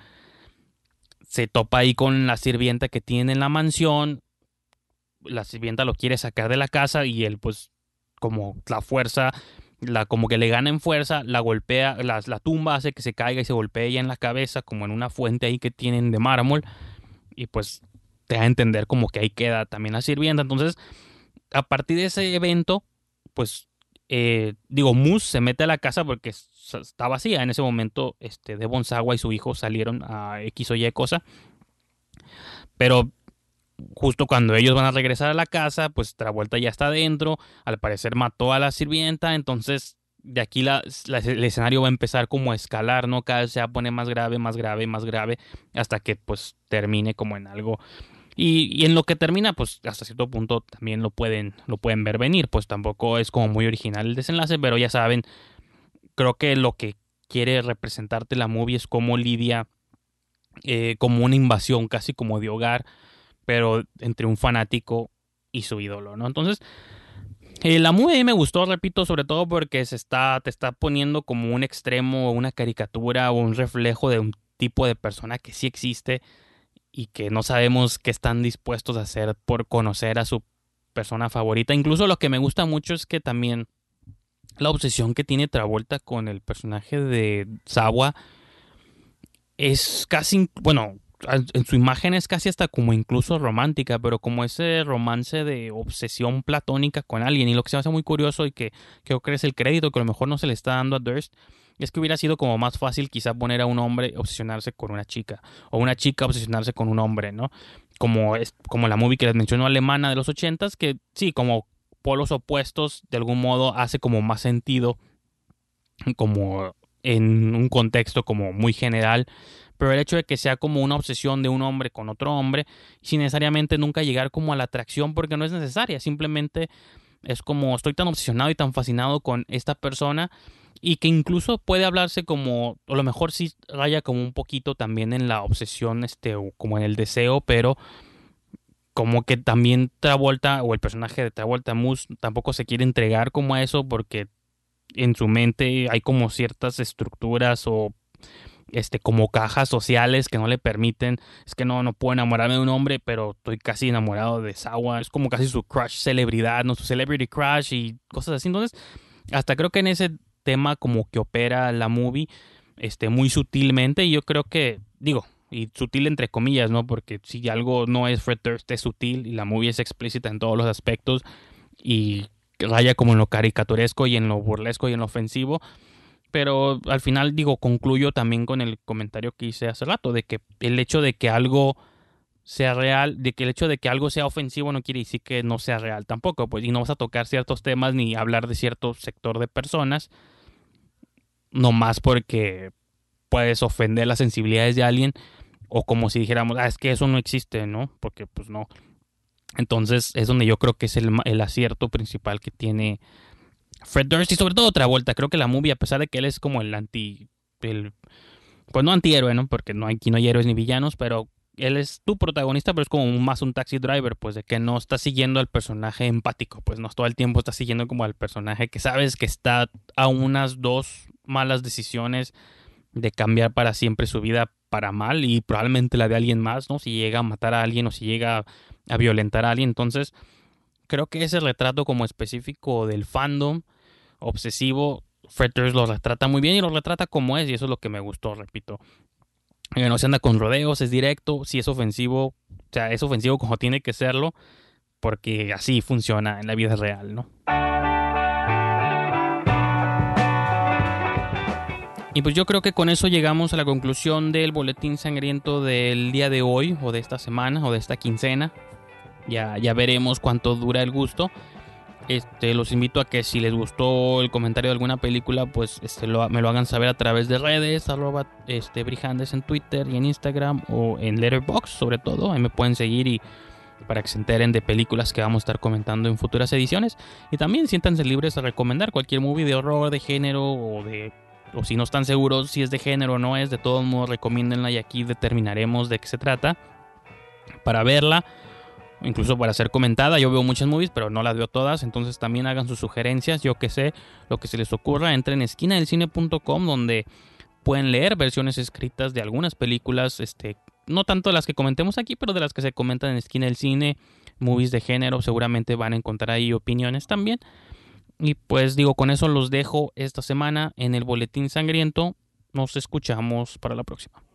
Se topa ahí con la sirvienta que tiene en la mansión. La sirvienta lo quiere sacar de la casa y él pues como la fuerza, la, como que le gana en fuerza, la golpea, la, la tumba hace que se caiga y se golpea ella en la cabeza, como en una fuente ahí que tienen de mármol, y pues te da a entender como que ahí queda también la sirvienta. Entonces, a partir de ese evento, pues eh, digo, Moose se mete a la casa porque está vacía. En ese momento, este, de Bonsawa y su hijo salieron a X o Y cosa. pero justo cuando ellos van a regresar a la casa, pues Travolta ya está adentro, al parecer mató a la sirvienta, entonces de aquí la, el escenario va a empezar como a escalar, ¿no? Cada vez se va a poner más grave, más grave, más grave, hasta que pues termine como en algo. Y, y, en lo que termina, pues hasta cierto punto también lo pueden, lo pueden ver venir, pues tampoco es como muy original el desenlace, pero ya saben, creo que lo que quiere representarte la movie es como lidia eh, como una invasión casi como de hogar, pero entre un fanático y su ídolo, ¿no? Entonces, eh, la movie me gustó, repito, sobre todo porque se está, te está poniendo como un extremo, una caricatura o un reflejo de un tipo de persona que sí existe y que no sabemos qué están dispuestos a hacer por conocer a su persona favorita. Incluso lo que me gusta mucho es que también la obsesión que tiene Travolta con el personaje de Sawa es casi, bueno, en su imagen es casi hasta como incluso romántica, pero como ese romance de obsesión platónica con alguien. Y lo que se me hace muy curioso y que creo que es el crédito que a lo mejor no se le está dando a Durst, es que hubiera sido como más fácil quizá poner a un hombre obsesionarse con una chica, o una chica obsesionarse con un hombre, ¿no? Como, es, como la movie que les mencionó alemana de los ochentas, que sí, como polos opuestos, de algún modo hace como más sentido, como en un contexto como muy general pero el hecho de que sea como una obsesión de un hombre con otro hombre, sin necesariamente nunca llegar como a la atracción porque no es necesaria, simplemente es como estoy tan obsesionado y tan fascinado con esta persona y que incluso puede hablarse como, a lo mejor sí raya como un poquito también en la obsesión, este, o como en el deseo, pero como que también Travolta o el personaje de Travolta Moose tampoco se quiere entregar como a eso porque en su mente hay como ciertas estructuras o este, como cajas sociales que no le permiten, es que no, no puedo enamorarme de un hombre, pero estoy casi enamorado de Sawa, es como casi su crush celebridad, ¿no? Su celebrity crush y cosas así. Entonces, hasta creo que en ese tema como que opera la movie, este, muy sutilmente, y yo creo que, digo, y sutil entre comillas, ¿no? Porque si algo no es Fred Durst, es sutil y la movie es explícita en todos los aspectos y raya como en lo caricaturesco y en lo burlesco y en lo ofensivo, pero al final digo, concluyo también con el comentario que hice hace rato, de que el hecho de que algo sea real, de que el hecho de que algo sea ofensivo no quiere decir que no sea real tampoco, pues, y no vas a tocar ciertos temas ni hablar de cierto sector de personas, no más porque puedes ofender las sensibilidades de alguien, o como si dijéramos, ah, es que eso no existe, ¿no? Porque pues no. Entonces es donde yo creo que es el, el acierto principal que tiene Fred Durst y sobre todo otra vuelta. Creo que la movie, a pesar de que él es como el anti. El, pues no antihéroe, ¿no? Porque no hay, aquí no hay héroes ni villanos, pero él es tu protagonista, pero es como más un taxi driver, pues de que no está siguiendo al personaje empático, pues no todo el tiempo está siguiendo como al personaje que sabes que está a unas dos malas decisiones de cambiar para siempre su vida para mal y probablemente la de alguien más, ¿no? Si llega a matar a alguien o si llega a violentar a alguien, entonces creo que ese retrato como específico del fandom obsesivo, Fred lo retrata muy bien y lo retrata como es y eso es lo que me gustó, repito. Eh, no se anda con rodeos, es directo, si es ofensivo, o sea, es ofensivo como tiene que serlo, porque así funciona en la vida real, ¿no? Y pues yo creo que con eso llegamos a la conclusión del boletín sangriento del día de hoy, o de esta semana, o de esta quincena. Ya, ya veremos cuánto dura el gusto. Este, los invito a que si les gustó el comentario de alguna película, pues este, me lo hagan saber a través de redes, arroba este, Brijandes en Twitter y en Instagram o en Letterboxd sobre todo. Ahí me pueden seguir y para que se enteren de películas que vamos a estar comentando en futuras ediciones. Y también siéntanse libres a recomendar cualquier movie de horror, de género o de... O si no están seguros si es de género o no es, de todos modos recomiéndenla y aquí determinaremos de qué se trata para verla incluso para ser comentada. Yo veo muchas movies, pero no las veo todas, entonces también hagan sus sugerencias, yo que sé, lo que se les ocurra, entren en esquinadelcine.com donde pueden leer versiones escritas de algunas películas, este, no tanto las que comentemos aquí, pero de las que se comentan en Esquina del Cine, movies de género, seguramente van a encontrar ahí opiniones también. Y pues digo, con eso los dejo esta semana en el Boletín Sangriento. Nos escuchamos para la próxima.